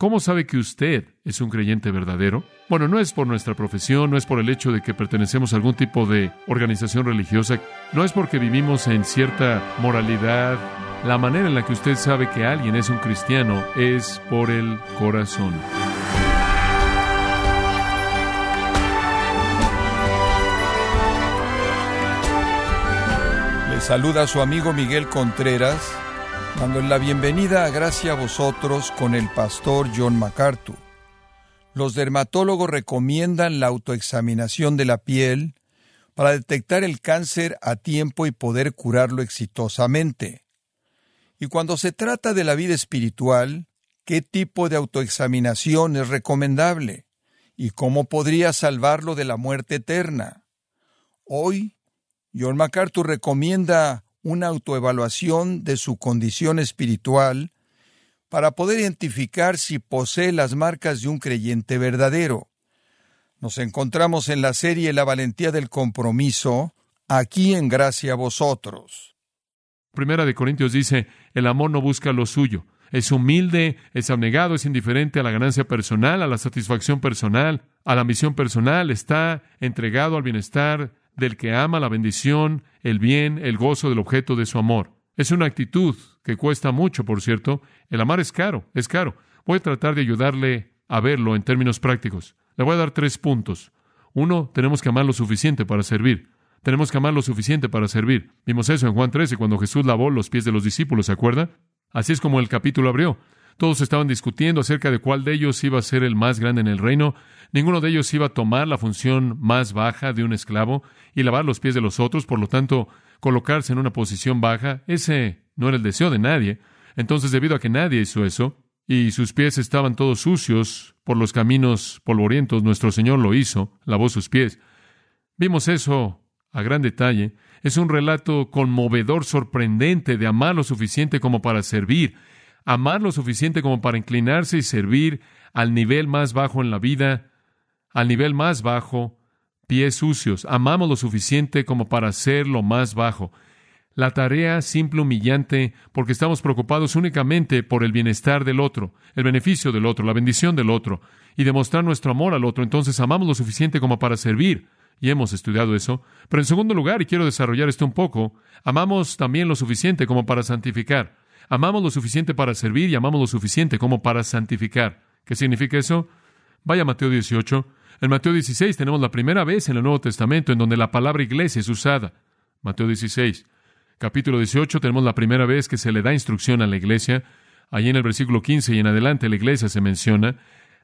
¿Cómo sabe que usted es un creyente verdadero? Bueno, no es por nuestra profesión, no es por el hecho de que pertenecemos a algún tipo de organización religiosa, no es porque vivimos en cierta moralidad. La manera en la que usted sabe que alguien es un cristiano es por el corazón. Le saluda su amigo Miguel Contreras dando la bienvenida a Gracia a vosotros con el pastor John MacArthur. Los dermatólogos recomiendan la autoexaminación de la piel para detectar el cáncer a tiempo y poder curarlo exitosamente. Y cuando se trata de la vida espiritual, ¿qué tipo de autoexaminación es recomendable? ¿Y cómo podría salvarlo de la muerte eterna? Hoy, John MacArthur recomienda una autoevaluación de su condición espiritual para poder identificar si posee las marcas de un creyente verdadero. Nos encontramos en la serie La valentía del compromiso, aquí en gracia a vosotros. Primera de Corintios dice, el amor no busca lo suyo, es humilde, es abnegado, es indiferente a la ganancia personal, a la satisfacción personal, a la misión personal, está entregado al bienestar del que ama la bendición, el bien, el gozo del objeto de su amor. Es una actitud que cuesta mucho, por cierto. El amar es caro, es caro. Voy a tratar de ayudarle a verlo en términos prácticos. Le voy a dar tres puntos. Uno, tenemos que amar lo suficiente para servir. Tenemos que amar lo suficiente para servir. Vimos eso en Juan 13 cuando Jesús lavó los pies de los discípulos, ¿se acuerda? Así es como el capítulo abrió. Todos estaban discutiendo acerca de cuál de ellos iba a ser el más grande en el reino. Ninguno de ellos iba a tomar la función más baja de un esclavo y lavar los pies de los otros, por lo tanto, colocarse en una posición baja. Ese no era el deseo de nadie. Entonces, debido a que nadie hizo eso, y sus pies estaban todos sucios por los caminos polvorientos, nuestro Señor lo hizo, lavó sus pies. Vimos eso a gran detalle. Es un relato conmovedor, sorprendente, de amar lo suficiente como para servir amar lo suficiente como para inclinarse y servir al nivel más bajo en la vida, al nivel más bajo, pies sucios. Amamos lo suficiente como para ser lo más bajo. La tarea simple, humillante, porque estamos preocupados únicamente por el bienestar del otro, el beneficio del otro, la bendición del otro, y demostrar nuestro amor al otro. Entonces amamos lo suficiente como para servir. Y hemos estudiado eso. Pero en segundo lugar, y quiero desarrollar esto un poco, amamos también lo suficiente como para santificar. Amamos lo suficiente para servir y amamos lo suficiente como para santificar. ¿Qué significa eso? Vaya Mateo 18. En Mateo 16 tenemos la primera vez en el Nuevo Testamento en donde la palabra iglesia es usada. Mateo 16. Capítulo 18 tenemos la primera vez que se le da instrucción a la iglesia. Allí en el versículo 15 y en adelante la iglesia se menciona.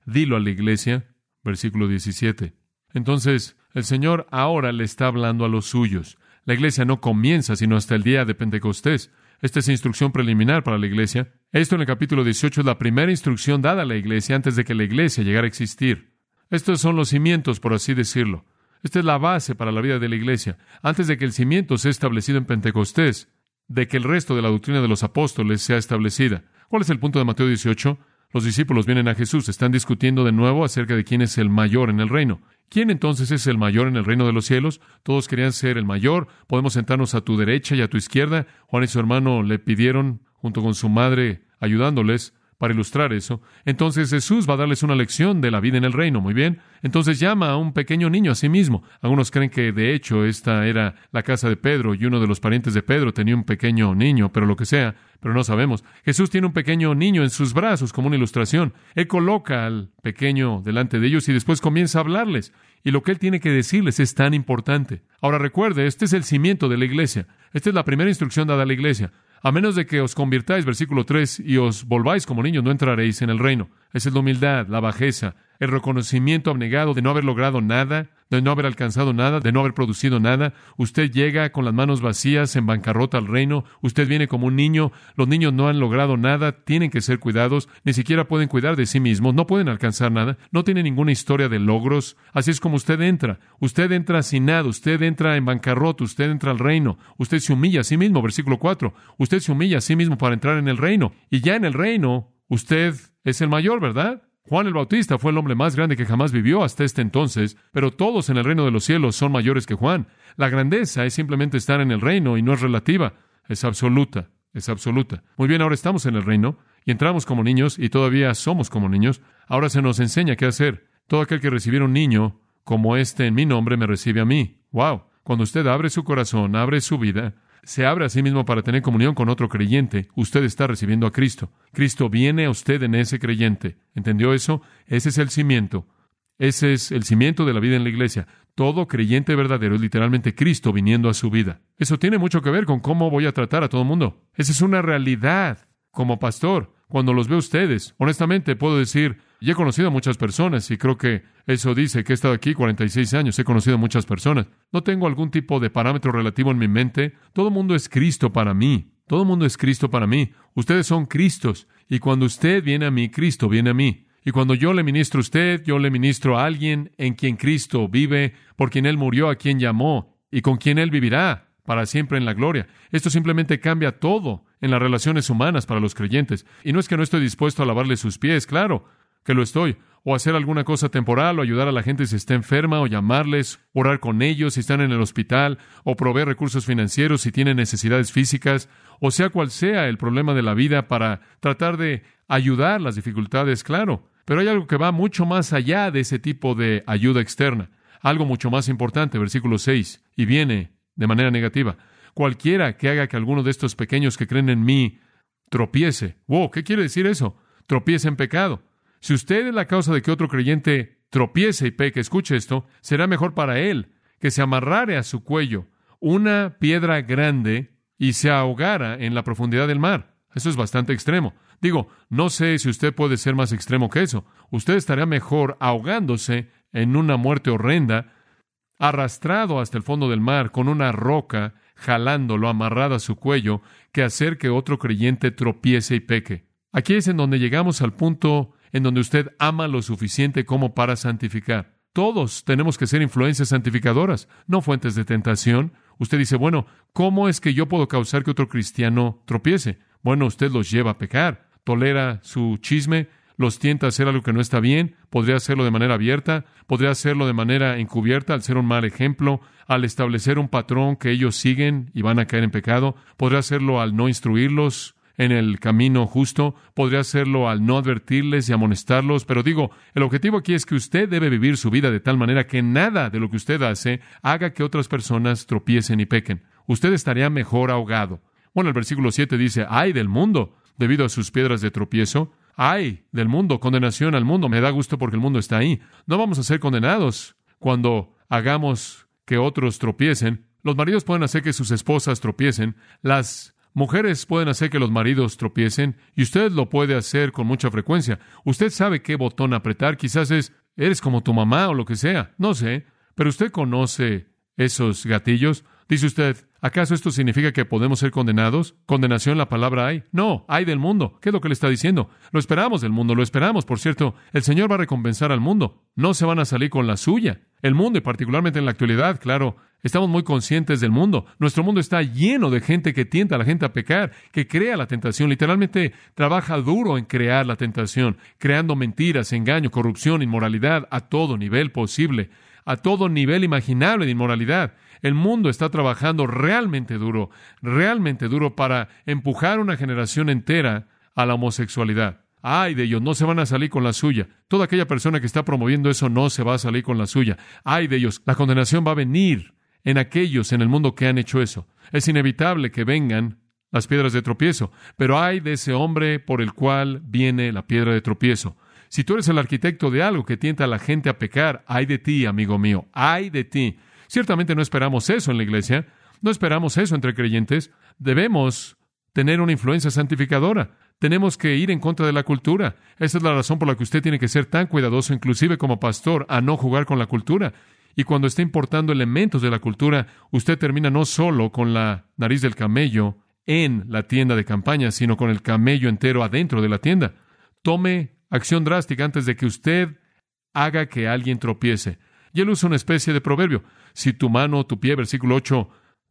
Dilo a la iglesia. Versículo 17. Entonces, el Señor ahora le está hablando a los suyos. La iglesia no comienza sino hasta el día de Pentecostés. Esta es instrucción preliminar para la iglesia. Esto en el capítulo 18 es la primera instrucción dada a la iglesia antes de que la iglesia llegara a existir. Estos son los cimientos, por así decirlo. Esta es la base para la vida de la iglesia. Antes de que el cimiento sea establecido en Pentecostés, de que el resto de la doctrina de los apóstoles sea establecida. ¿Cuál es el punto de Mateo 18? Los discípulos vienen a Jesús, están discutiendo de nuevo acerca de quién es el mayor en el reino. ¿Quién entonces es el mayor en el reino de los cielos? Todos querían ser el mayor. Podemos sentarnos a tu derecha y a tu izquierda. Juan y su hermano le pidieron, junto con su madre, ayudándoles, para ilustrar eso. Entonces Jesús va a darles una lección de la vida en el reino, muy bien. Entonces llama a un pequeño niño a sí mismo. Algunos creen que de hecho esta era la casa de Pedro y uno de los parientes de Pedro tenía un pequeño niño, pero lo que sea, pero no sabemos. Jesús tiene un pequeño niño en sus brazos como una ilustración. Él coloca al pequeño delante de ellos y después comienza a hablarles. Y lo que él tiene que decirles es tan importante. Ahora recuerde, este es el cimiento de la iglesia. Esta es la primera instrucción dada a la iglesia. A menos de que os convirtáis, versículo 3, y os volváis como niños, no entraréis en el reino. Esa es la humildad, la bajeza, el reconocimiento abnegado de no haber logrado nada, de no haber alcanzado nada, de no haber producido nada. Usted llega con las manos vacías en bancarrota al reino. Usted viene como un niño. Los niños no han logrado nada, tienen que ser cuidados, ni siquiera pueden cuidar de sí mismos, no pueden alcanzar nada, no tienen ninguna historia de logros. Así es como usted entra. Usted entra sin nada, usted entra en bancarrota, usted entra al reino. Usted se humilla a sí mismo, versículo 4. Usted se humilla a sí mismo para entrar en el reino. Y ya en el reino, usted es el mayor, ¿verdad? Juan el Bautista fue el hombre más grande que jamás vivió hasta este entonces, pero todos en el reino de los cielos son mayores que Juan. La grandeza es simplemente estar en el reino y no es relativa, es absoluta, es absoluta. Muy bien, ahora estamos en el reino y entramos como niños y todavía somos como niños, ahora se nos enseña qué hacer. Todo aquel que recibiera un niño como este en mi nombre me recibe a mí. ¡Wow! Cuando usted abre su corazón, abre su vida, se abre a sí mismo para tener comunión con otro creyente, usted está recibiendo a Cristo. Cristo viene a usted en ese creyente. ¿Entendió eso? Ese es el cimiento. Ese es el cimiento de la vida en la iglesia. Todo creyente verdadero es literalmente Cristo viniendo a su vida. Eso tiene mucho que ver con cómo voy a tratar a todo el mundo. Esa es una realidad. Como pastor, cuando los veo ustedes, honestamente puedo decir, y he conocido a muchas personas y creo que eso dice que he estado aquí 46 años, he conocido a muchas personas. No tengo algún tipo de parámetro relativo en mi mente. Todo mundo es Cristo para mí. Todo el mundo es Cristo para mí. Ustedes son Cristos. Y cuando usted viene a mí, Cristo viene a mí. Y cuando yo le ministro a usted, yo le ministro a alguien en quien Cristo vive, por quien Él murió, a quien llamó, y con quien Él vivirá para siempre en la gloria. Esto simplemente cambia todo en las relaciones humanas para los creyentes. Y no es que no estoy dispuesto a lavarle sus pies, claro que lo estoy, o hacer alguna cosa temporal, o ayudar a la gente si está enferma, o llamarles, orar con ellos si están en el hospital, o proveer recursos financieros si tienen necesidades físicas, o sea cual sea el problema de la vida para tratar de ayudar las dificultades, claro. Pero hay algo que va mucho más allá de ese tipo de ayuda externa, algo mucho más importante, versículo 6, y viene de manera negativa. Cualquiera que haga que alguno de estos pequeños que creen en mí tropiece. Wow, ¿qué quiere decir eso? Tropiece en pecado. Si usted es la causa de que otro creyente tropiece y peque, escuche esto, será mejor para él que se amarrare a su cuello una piedra grande y se ahogara en la profundidad del mar. Eso es bastante extremo. Digo, no sé si usted puede ser más extremo que eso. Usted estaría mejor ahogándose en una muerte horrenda, arrastrado hasta el fondo del mar con una roca jalándolo amarrado a su cuello, que hacer que otro creyente tropiece y peque. Aquí es en donde llegamos al punto en donde usted ama lo suficiente como para santificar. Todos tenemos que ser influencias santificadoras, no fuentes de tentación. Usted dice, bueno, ¿cómo es que yo puedo causar que otro cristiano tropiece? Bueno, usted los lleva a pecar, tolera su chisme, los tienta a hacer algo que no está bien, podría hacerlo de manera abierta, podría hacerlo de manera encubierta al ser un mal ejemplo, al establecer un patrón que ellos siguen y van a caer en pecado, podría hacerlo al no instruirlos, en el camino justo, podría hacerlo al no advertirles y amonestarlos, pero digo, el objetivo aquí es que usted debe vivir su vida de tal manera que nada de lo que usted hace haga que otras personas tropiecen y pequen. Usted estaría mejor ahogado. Bueno, el versículo 7 dice, ay del mundo, debido a sus piedras de tropiezo, ay del mundo, condenación al mundo, me da gusto porque el mundo está ahí. No vamos a ser condenados cuando hagamos que otros tropiecen. Los maridos pueden hacer que sus esposas tropiecen, las Mujeres pueden hacer que los maridos tropiecen y usted lo puede hacer con mucha frecuencia. Usted sabe qué botón apretar, quizás es, eres como tu mamá o lo que sea, no sé, pero usted conoce esos gatillos. Dice usted, ¿acaso esto significa que podemos ser condenados? ¿Condenación la palabra hay? No, hay del mundo. ¿Qué es lo que le está diciendo? Lo esperamos del mundo, lo esperamos. Por cierto, el Señor va a recompensar al mundo. No se van a salir con la suya. El mundo, y particularmente en la actualidad, claro, estamos muy conscientes del mundo. Nuestro mundo está lleno de gente que tienta a la gente a pecar, que crea la tentación. Literalmente trabaja duro en crear la tentación, creando mentiras, engaño, corrupción, inmoralidad a todo nivel posible, a todo nivel imaginable de inmoralidad. El mundo está trabajando realmente duro, realmente duro para empujar una generación entera a la homosexualidad. Ay de ellos, no se van a salir con la suya. Toda aquella persona que está promoviendo eso no se va a salir con la suya. Ay de ellos, la condenación va a venir en aquellos en el mundo que han hecho eso. Es inevitable que vengan las piedras de tropiezo, pero hay de ese hombre por el cual viene la piedra de tropiezo. Si tú eres el arquitecto de algo que tienta a la gente a pecar, hay de ti, amigo mío, hay de ti. Ciertamente no esperamos eso en la iglesia, no esperamos eso entre creyentes. Debemos tener una influencia santificadora. Tenemos que ir en contra de la cultura. Esa es la razón por la que usted tiene que ser tan cuidadoso, inclusive como pastor, a no jugar con la cultura. Y cuando está importando elementos de la cultura, usted termina no solo con la nariz del camello en la tienda de campaña, sino con el camello entero adentro de la tienda. Tome acción drástica antes de que usted haga que alguien tropiece. Y él usa una especie de proverbio. Si tu mano o tu pie, versículo 8,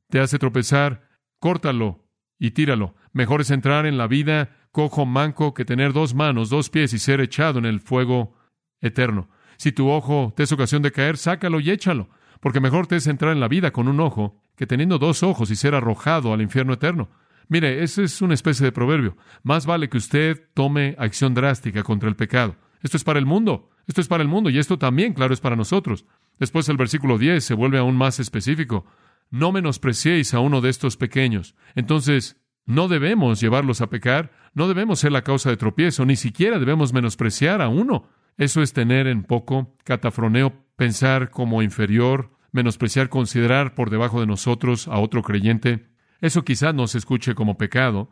te hace tropezar, córtalo y tíralo. Mejor es entrar en la vida cojo manco que tener dos manos, dos pies y ser echado en el fuego eterno. Si tu ojo te es ocasión de caer, sácalo y échalo, porque mejor te es entrar en la vida con un ojo que teniendo dos ojos y ser arrojado al infierno eterno. Mire, ese es una especie de proverbio. Más vale que usted tome acción drástica contra el pecado. Esto es para el mundo. Esto es para el mundo y esto también, claro, es para nosotros. Después el versículo 10 se vuelve aún más específico. No menospreciéis a uno de estos pequeños. Entonces, no debemos llevarlos a pecar, no debemos ser la causa de tropiezo, ni siquiera debemos menospreciar a uno. Eso es tener en poco catafroneo, pensar como inferior, menospreciar, considerar por debajo de nosotros a otro creyente. Eso quizás no se escuche como pecado,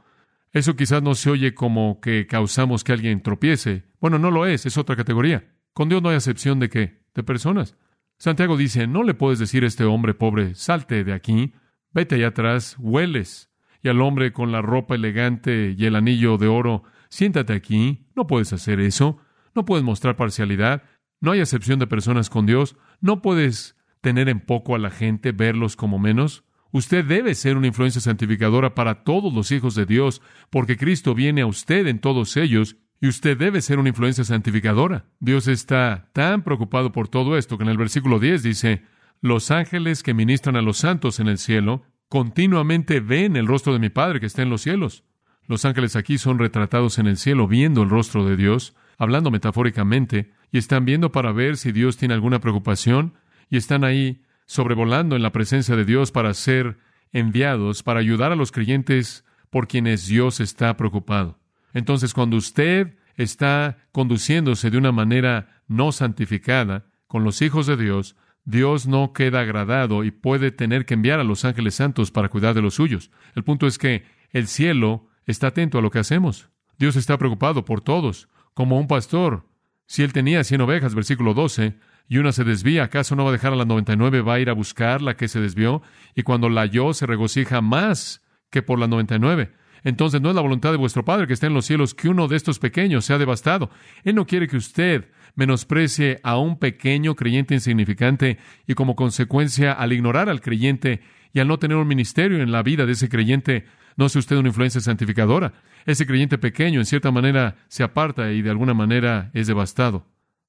eso quizás no se oye como que causamos que alguien tropiece. Bueno, no lo es, es otra categoría. Con Dios no hay excepción de qué? De personas. Santiago dice, no le puedes decir a este hombre pobre, salte de aquí, vete allá atrás, hueles. Y al hombre con la ropa elegante y el anillo de oro, siéntate aquí, no puedes hacer eso, no puedes mostrar parcialidad, no hay excepción de personas con Dios, no puedes tener en poco a la gente, verlos como menos. Usted debe ser una influencia santificadora para todos los hijos de Dios, porque Cristo viene a usted en todos ellos y usted debe ser una influencia santificadora. Dios está tan preocupado por todo esto que en el versículo 10 dice, los ángeles que ministran a los santos en el cielo continuamente ven el rostro de mi Padre que está en los cielos. Los ángeles aquí son retratados en el cielo viendo el rostro de Dios, hablando metafóricamente, y están viendo para ver si Dios tiene alguna preocupación, y están ahí sobrevolando en la presencia de Dios para ser enviados, para ayudar a los creyentes por quienes Dios está preocupado. Entonces, cuando usted está conduciéndose de una manera no santificada con los hijos de Dios, Dios no queda agradado y puede tener que enviar a los ángeles santos para cuidar de los suyos. El punto es que el cielo está atento a lo que hacemos. Dios está preocupado por todos, como un pastor. Si él tenía cien ovejas, versículo 12, y una se desvía, ¿acaso no va a dejar a las noventa y nueve? Va a ir a buscar la que se desvió, y cuando la halló se regocija más que por las noventa y nueve. Entonces no es la voluntad de vuestro Padre que está en los cielos que uno de estos pequeños sea devastado. Él no quiere que usted menosprecie a un pequeño creyente insignificante y como consecuencia al ignorar al creyente y al no tener un ministerio en la vida de ese creyente, no sea usted una influencia santificadora. Ese creyente pequeño en cierta manera se aparta y de alguna manera es devastado.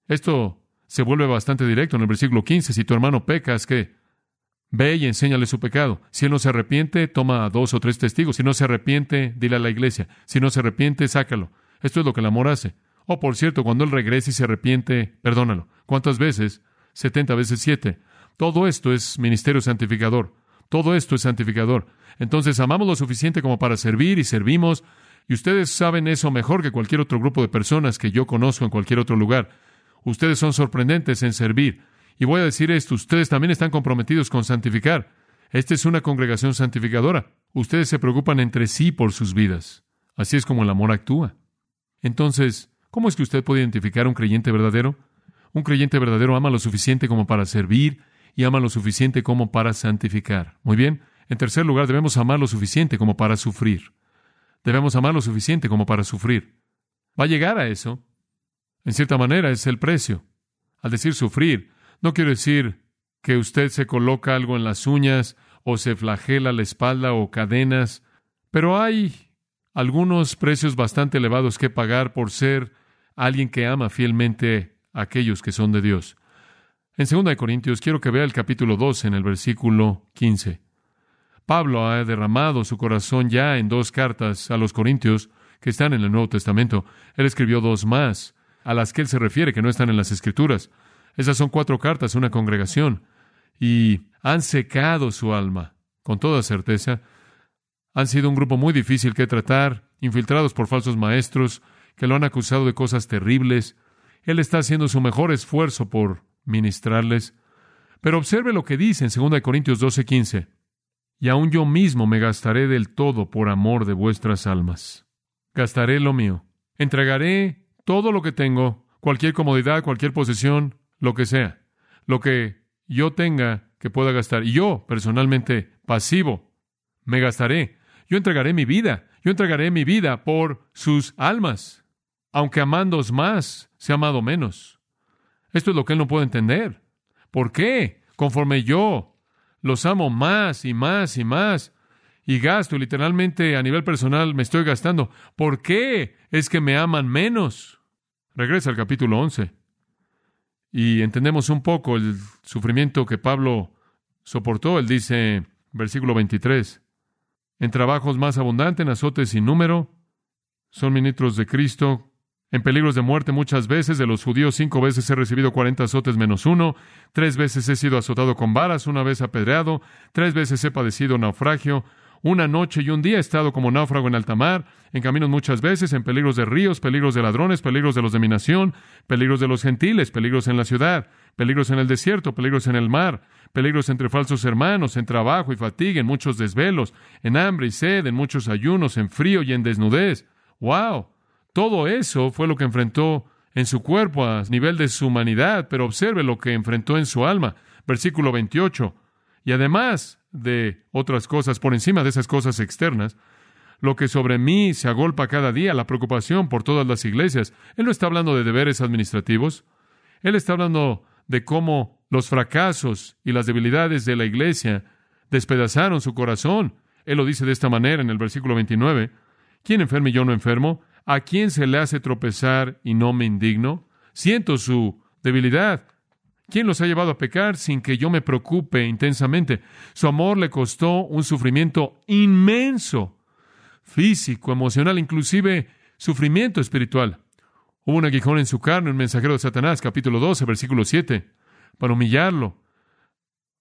Esto se vuelve bastante directo en el versículo 15. Si tu hermano peca, es que Ve y enséñale su pecado. Si él no se arrepiente, toma a dos o tres testigos. Si no se arrepiente, dile a la iglesia. Si no se arrepiente, sácalo. Esto es lo que el amor hace. Oh, por cierto, cuando él regrese y se arrepiente, perdónalo. ¿Cuántas veces? Setenta veces siete. Todo esto es ministerio santificador. Todo esto es santificador. Entonces amamos lo suficiente como para servir y servimos. Y ustedes saben eso mejor que cualquier otro grupo de personas que yo conozco en cualquier otro lugar. Ustedes son sorprendentes en servir. Y voy a decir esto, ustedes también están comprometidos con santificar. Esta es una congregación santificadora. Ustedes se preocupan entre sí por sus vidas. Así es como el amor actúa. Entonces, ¿cómo es que usted puede identificar un creyente verdadero? Un creyente verdadero ama lo suficiente como para servir y ama lo suficiente como para santificar. Muy bien. En tercer lugar, debemos amar lo suficiente como para sufrir. Debemos amar lo suficiente como para sufrir. Va a llegar a eso. En cierta manera es el precio. Al decir sufrir, no quiero decir que usted se coloca algo en las uñas o se flagela la espalda o cadenas, pero hay algunos precios bastante elevados que pagar por ser alguien que ama fielmente a aquellos que son de Dios. En 2 Corintios quiero que vea el capítulo 2 en el versículo 15. Pablo ha derramado su corazón ya en dos cartas a los Corintios que están en el Nuevo Testamento. Él escribió dos más, a las que él se refiere que no están en las Escrituras. Esas son cuatro cartas, una congregación, y han secado su alma, con toda certeza. Han sido un grupo muy difícil que tratar, infiltrados por falsos maestros, que lo han acusado de cosas terribles. Él está haciendo su mejor esfuerzo por ministrarles. Pero observe lo que dice en 2 Corintios 12:15. Y aun yo mismo me gastaré del todo por amor de vuestras almas. Gastaré lo mío. Entregaré todo lo que tengo, cualquier comodidad, cualquier posesión, lo que sea, lo que yo tenga que pueda gastar. Yo, personalmente, pasivo, me gastaré. Yo entregaré mi vida. Yo entregaré mi vida por sus almas. Aunque amándos más, se ha amado menos. Esto es lo que él no puede entender. ¿Por qué? Conforme yo los amo más y más y más y gasto, literalmente a nivel personal me estoy gastando. ¿Por qué es que me aman menos? Regresa al capítulo 11 y entendemos un poco el sufrimiento que Pablo soportó. Él dice, versículo 23, en trabajos más abundantes, en azotes sin número, son ministros de Cristo, en peligros de muerte muchas veces, de los judíos cinco veces he recibido cuarenta azotes menos uno, tres veces he sido azotado con varas, una vez apedreado, tres veces he padecido naufragio, una noche y un día he estado como náufrago en alta mar, en caminos muchas veces, en peligros de ríos, peligros de ladrones, peligros de los de mi nación, peligros de los gentiles, peligros en la ciudad, peligros en el desierto, peligros en el mar, peligros entre falsos hermanos, en trabajo y fatiga, en muchos desvelos, en hambre y sed, en muchos ayunos, en frío y en desnudez. ¡Wow! Todo eso fue lo que enfrentó en su cuerpo a nivel de su humanidad, pero observe lo que enfrentó en su alma. Versículo 28. Y además de otras cosas, por encima de esas cosas externas, lo que sobre mí se agolpa cada día, la preocupación por todas las iglesias. Él no está hablando de deberes administrativos. Él está hablando de cómo los fracasos y las debilidades de la iglesia despedazaron su corazón. Él lo dice de esta manera en el versículo 29. ¿Quién enferma y yo no enfermo? ¿A quién se le hace tropezar y no me indigno? Siento su debilidad. ¿Quién los ha llevado a pecar sin que yo me preocupe intensamente? Su amor le costó un sufrimiento inmenso, físico, emocional, inclusive sufrimiento espiritual. Hubo un aguijón en su carne, un mensajero de Satanás, capítulo 12, versículo 7, para humillarlo,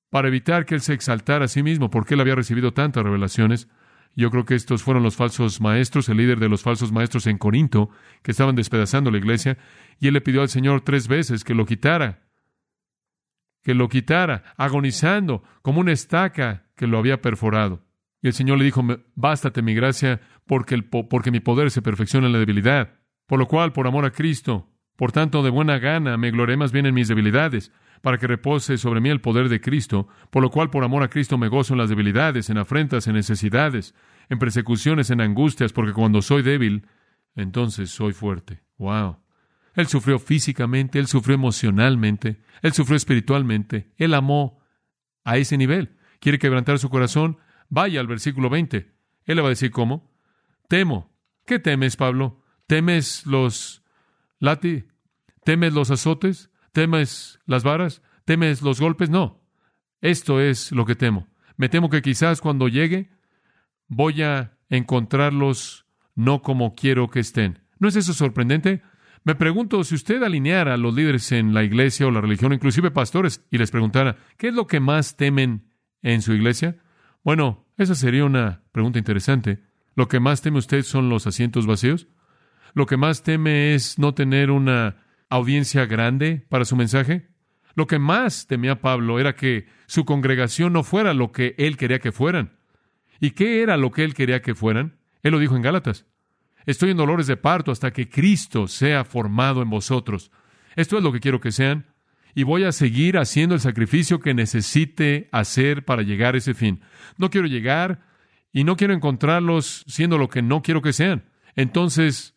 para evitar que él se exaltara a sí mismo, porque él había recibido tantas revelaciones. Yo creo que estos fueron los falsos maestros, el líder de los falsos maestros en Corinto, que estaban despedazando la iglesia, y él le pidió al Señor tres veces que lo quitara, que lo quitara, agonizando como una estaca que lo había perforado. Y el Señor le dijo, bástate mi gracia, porque, porque mi poder se perfecciona en la debilidad. Por lo cual, por amor a Cristo, por tanto, de buena gana me gloré más bien en mis debilidades, para que repose sobre mí el poder de Cristo, por lo cual por amor a Cristo me gozo en las debilidades, en afrentas, en necesidades, en persecuciones, en angustias, porque cuando soy débil, entonces soy fuerte. Wow. Él sufrió físicamente, él sufrió emocionalmente, él sufrió espiritualmente, él amó a ese nivel. ¿Quiere quebrantar su corazón? Vaya al versículo 20. Él le va a decir cómo. Temo. ¿Qué temes, Pablo? ¿Temes los lati? ¿Temes los azotes? ¿Temes las varas? ¿Temes los golpes? No. Esto es lo que temo. Me temo que quizás cuando llegue voy a encontrarlos no como quiero que estén. ¿No es eso sorprendente? Me pregunto si usted alineara a los líderes en la iglesia o la religión, inclusive pastores, y les preguntara, ¿qué es lo que más temen en su iglesia? Bueno, esa sería una pregunta interesante. ¿Lo que más teme usted son los asientos vacíos? ¿Lo que más teme es no tener una audiencia grande para su mensaje? Lo que más temía Pablo era que su congregación no fuera lo que él quería que fueran. ¿Y qué era lo que él quería que fueran? Él lo dijo en Gálatas. Estoy en dolores de parto hasta que Cristo sea formado en vosotros. Esto es lo que quiero que sean. Y voy a seguir haciendo el sacrificio que necesite hacer para llegar a ese fin. No quiero llegar y no quiero encontrarlos siendo lo que no quiero que sean. Entonces,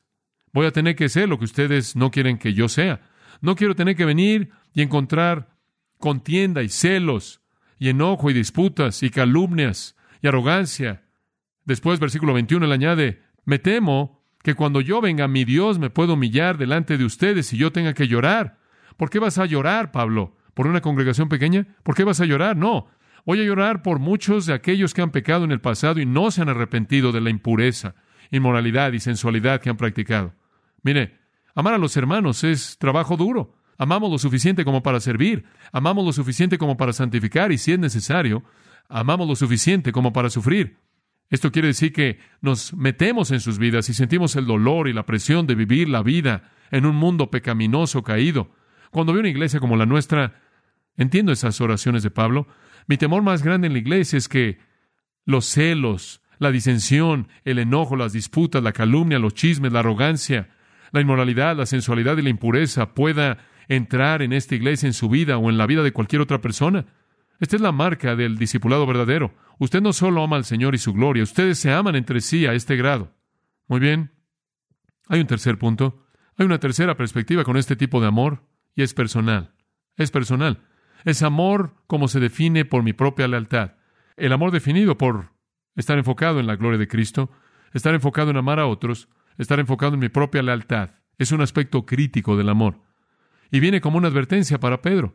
Voy a tener que ser lo que ustedes no quieren que yo sea. No quiero tener que venir y encontrar contienda y celos y enojo y disputas y calumnias y arrogancia. Después, versículo 21, le añade, me temo que cuando yo venga mi Dios me pueda humillar delante de ustedes y yo tenga que llorar. ¿Por qué vas a llorar, Pablo? ¿Por una congregación pequeña? ¿Por qué vas a llorar? No. Voy a llorar por muchos de aquellos que han pecado en el pasado y no se han arrepentido de la impureza, inmoralidad y sensualidad que han practicado. Mire, amar a los hermanos es trabajo duro. Amamos lo suficiente como para servir, amamos lo suficiente como para santificar y si es necesario, amamos lo suficiente como para sufrir. Esto quiere decir que nos metemos en sus vidas y sentimos el dolor y la presión de vivir la vida en un mundo pecaminoso caído. Cuando veo una iglesia como la nuestra, entiendo esas oraciones de Pablo. Mi temor más grande en la iglesia es que los celos, la disensión, el enojo, las disputas, la calumnia, los chismes, la arrogancia, la inmoralidad, la sensualidad y la impureza pueda entrar en esta iglesia, en su vida o en la vida de cualquier otra persona. Esta es la marca del discipulado verdadero. Usted no solo ama al Señor y su gloria, ustedes se aman entre sí a este grado. Muy bien. Hay un tercer punto. Hay una tercera perspectiva con este tipo de amor y es personal. Es personal. Es amor como se define por mi propia lealtad. El amor definido por estar enfocado en la gloria de Cristo, estar enfocado en amar a otros, estar enfocado en mi propia lealtad. Es un aspecto crítico del amor. Y viene como una advertencia para Pedro.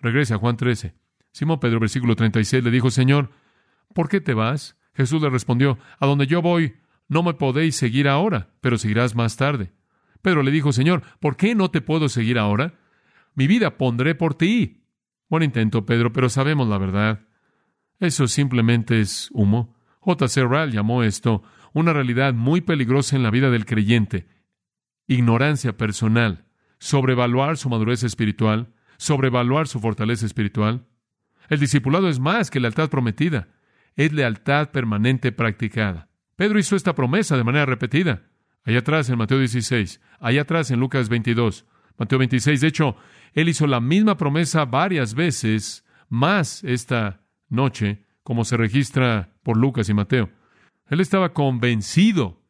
Regresa a Juan 13. Simón Pedro, versículo 36, le dijo, Señor, ¿por qué te vas? Jesús le respondió, A donde yo voy, no me podéis seguir ahora, pero seguirás más tarde. Pedro le dijo, Señor, ¿por qué no te puedo seguir ahora? Mi vida pondré por ti. Buen intento, Pedro, pero sabemos la verdad. Eso simplemente es humo. J. C. Ryle llamó esto una realidad muy peligrosa en la vida del creyente. Ignorancia personal, sobrevaluar su madurez espiritual, sobrevaluar su fortaleza espiritual. El discipulado es más que lealtad prometida, es lealtad permanente practicada. Pedro hizo esta promesa de manera repetida. Allá atrás en Mateo 16, allá atrás en Lucas 22, Mateo 26. De hecho, él hizo la misma promesa varias veces, más esta noche, como se registra por Lucas y Mateo. Él estaba convencido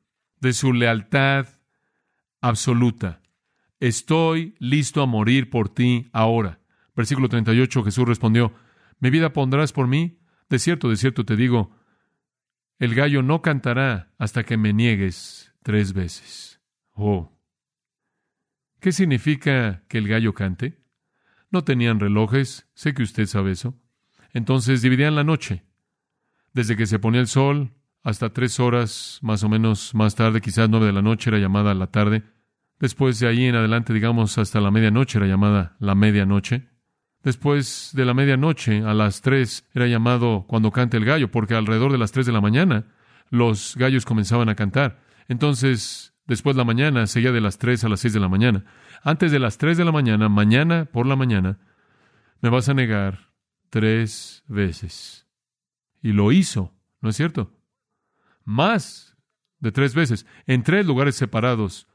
de su lealtad absoluta. Estoy listo a morir por ti ahora. Versículo 38, Jesús respondió, ¿mi vida pondrás por mí? De cierto, de cierto te digo, el gallo no cantará hasta que me niegues tres veces. Oh. ¿Qué significa que el gallo cante? No tenían relojes, sé que usted sabe eso. Entonces dividían la noche. Desde que se ponía el sol hasta tres horas más o menos más tarde, quizás nueve de la noche era llamada la tarde. Después de ahí en adelante, digamos, hasta la medianoche era llamada la medianoche. Después de la medianoche a las tres era llamado cuando cante el gallo, porque alrededor de las tres de la mañana los gallos comenzaban a cantar. Entonces, después de la mañana seguía de las tres a las seis de la mañana. Antes de las tres de la mañana, mañana por la mañana, me vas a negar tres veces. Y lo hizo, ¿no es cierto? Más de tres veces, en tres lugares separados,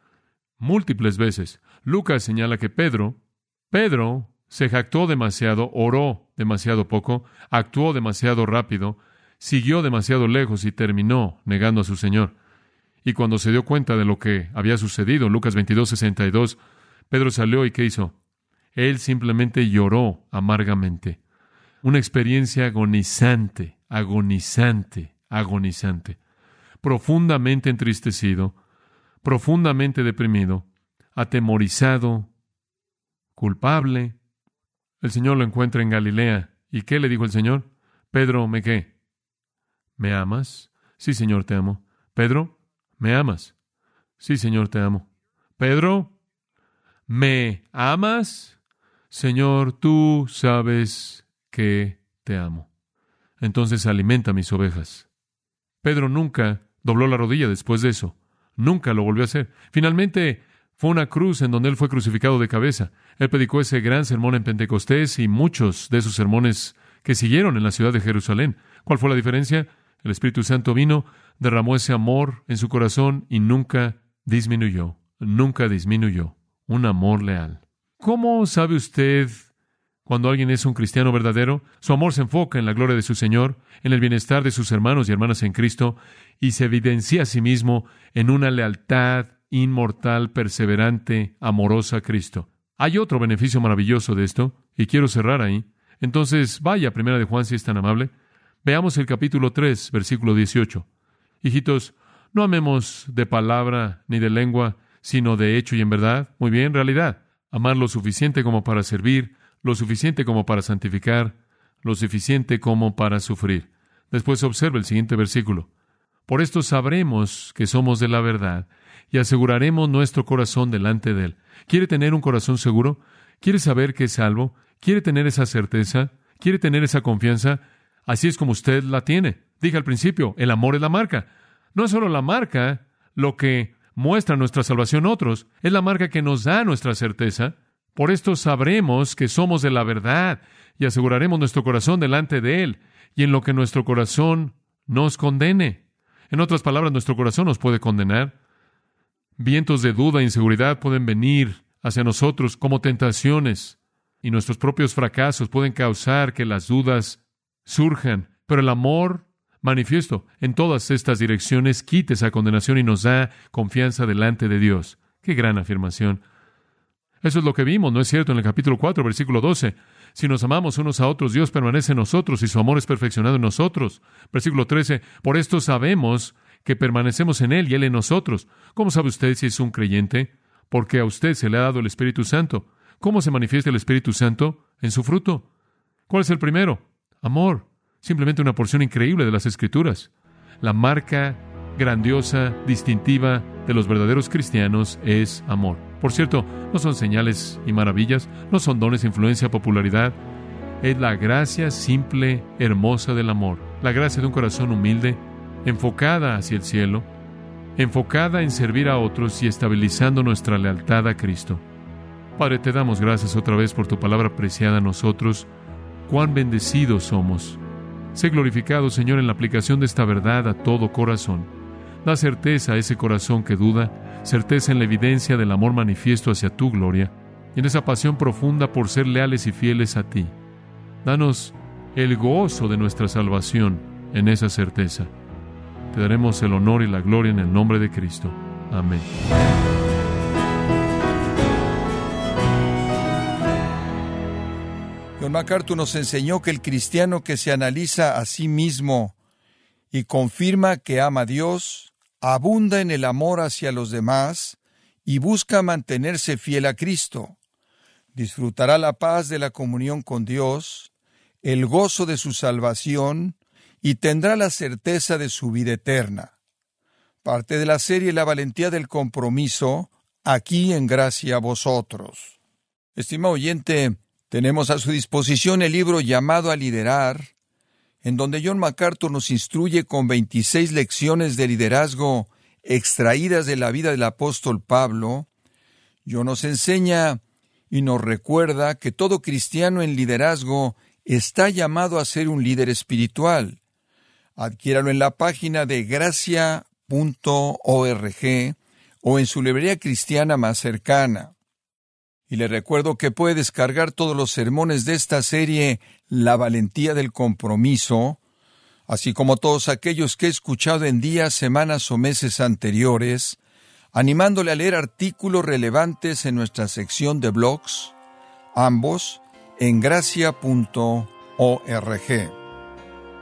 múltiples veces. Lucas señala que Pedro, Pedro se jactó demasiado, oró demasiado poco, actuó demasiado rápido, siguió demasiado lejos y terminó negando a su Señor. Y cuando se dio cuenta de lo que había sucedido, Lucas 22, 62, Pedro salió y ¿qué hizo? Él simplemente lloró amargamente. Una experiencia agonizante, agonizante, agonizante. Profundamente entristecido, profundamente deprimido, atemorizado, culpable, el Señor lo encuentra en Galilea. ¿Y qué le dijo el Señor? Pedro, ¿me qué? ¿Me amas? Sí, Señor, te amo. Pedro, ¿me amas? Sí, Señor, te amo. Pedro, ¿me amas? Señor, tú sabes que te amo. Entonces alimenta mis ovejas. Pedro nunca dobló la rodilla después de eso. Nunca lo volvió a hacer. Finalmente, fue una cruz en donde él fue crucificado de cabeza. Él predicó ese gran sermón en Pentecostés y muchos de esos sermones que siguieron en la ciudad de Jerusalén. ¿Cuál fue la diferencia? El Espíritu Santo vino, derramó ese amor en su corazón y nunca disminuyó, nunca disminuyó. Un amor leal. ¿Cómo sabe usted cuando alguien es un cristiano verdadero? Su amor se enfoca en la gloria de su Señor, en el bienestar de sus hermanos y hermanas en Cristo, y se evidencia a sí mismo en una lealtad inmortal, perseverante, amorosa Cristo. Hay otro beneficio maravilloso de esto, y quiero cerrar ahí. Entonces, vaya, primera de Juan, si es tan amable. Veamos el capítulo 3, versículo 18. Hijitos, no amemos de palabra ni de lengua, sino de hecho y en verdad. Muy bien, realidad. Amar lo suficiente como para servir, lo suficiente como para santificar, lo suficiente como para sufrir. Después observa el siguiente versículo. Por esto sabremos que somos de la verdad y aseguraremos nuestro corazón delante de Él. ¿Quiere tener un corazón seguro? ¿Quiere saber que es salvo? ¿Quiere tener esa certeza? ¿Quiere tener esa confianza? Así es como usted la tiene. Dije al principio, el amor es la marca. No es solo la marca lo que muestra nuestra salvación a otros, es la marca que nos da nuestra certeza. Por esto sabremos que somos de la verdad y aseguraremos nuestro corazón delante de Él y en lo que nuestro corazón nos condene. En otras palabras, nuestro corazón nos puede condenar. Vientos de duda e inseguridad pueden venir hacia nosotros como tentaciones y nuestros propios fracasos pueden causar que las dudas surjan, pero el amor manifiesto en todas estas direcciones quita esa condenación y nos da confianza delante de Dios. Qué gran afirmación. Eso es lo que vimos, ¿no es cierto? En el capítulo 4, versículo 12. Si nos amamos unos a otros, Dios permanece en nosotros y su amor es perfeccionado en nosotros. Versículo 13. Por esto sabemos que permanecemos en Él y Él en nosotros. ¿Cómo sabe usted si es un creyente? Porque a usted se le ha dado el Espíritu Santo. ¿Cómo se manifiesta el Espíritu Santo? En su fruto. ¿Cuál es el primero? Amor. Simplemente una porción increíble de las Escrituras. La marca grandiosa, distintiva de los verdaderos cristianos es amor. Por cierto, no son señales y maravillas, no son dones, influencia, popularidad. Es la gracia simple, hermosa del amor. La gracia de un corazón humilde, enfocada hacia el cielo, enfocada en servir a otros y estabilizando nuestra lealtad a Cristo. Padre, te damos gracias otra vez por tu palabra preciada a nosotros. Cuán bendecidos somos. Sé glorificado, Señor, en la aplicación de esta verdad a todo corazón. Da certeza a ese corazón que duda, certeza en la evidencia del amor manifiesto hacia tu gloria y en esa pasión profunda por ser leales y fieles a ti. Danos el gozo de nuestra salvación en esa certeza. Te daremos el honor y la gloria en el nombre de Cristo. Amén. John MacArthur nos enseñó que el cristiano que se analiza a sí mismo y confirma que ama a Dios, abunda en el amor hacia los demás y busca mantenerse fiel a Cristo. Disfrutará la paz de la comunión con Dios, el gozo de su salvación y tendrá la certeza de su vida eterna. Parte de la serie La valentía del compromiso, aquí en gracia a vosotros. Estimado oyente, tenemos a su disposición el libro llamado a liderar, en donde John MacArthur nos instruye con 26 lecciones de liderazgo extraídas de la vida del apóstol Pablo. John nos enseña y nos recuerda que todo cristiano en liderazgo está llamado a ser un líder espiritual. Adquiéralo en la página de gracia.org o en su librería cristiana más cercana. Y le recuerdo que puede descargar todos los sermones de esta serie La valentía del compromiso, así como todos aquellos que he escuchado en días, semanas o meses anteriores, animándole a leer artículos relevantes en nuestra sección de blogs, ambos en gracia.org.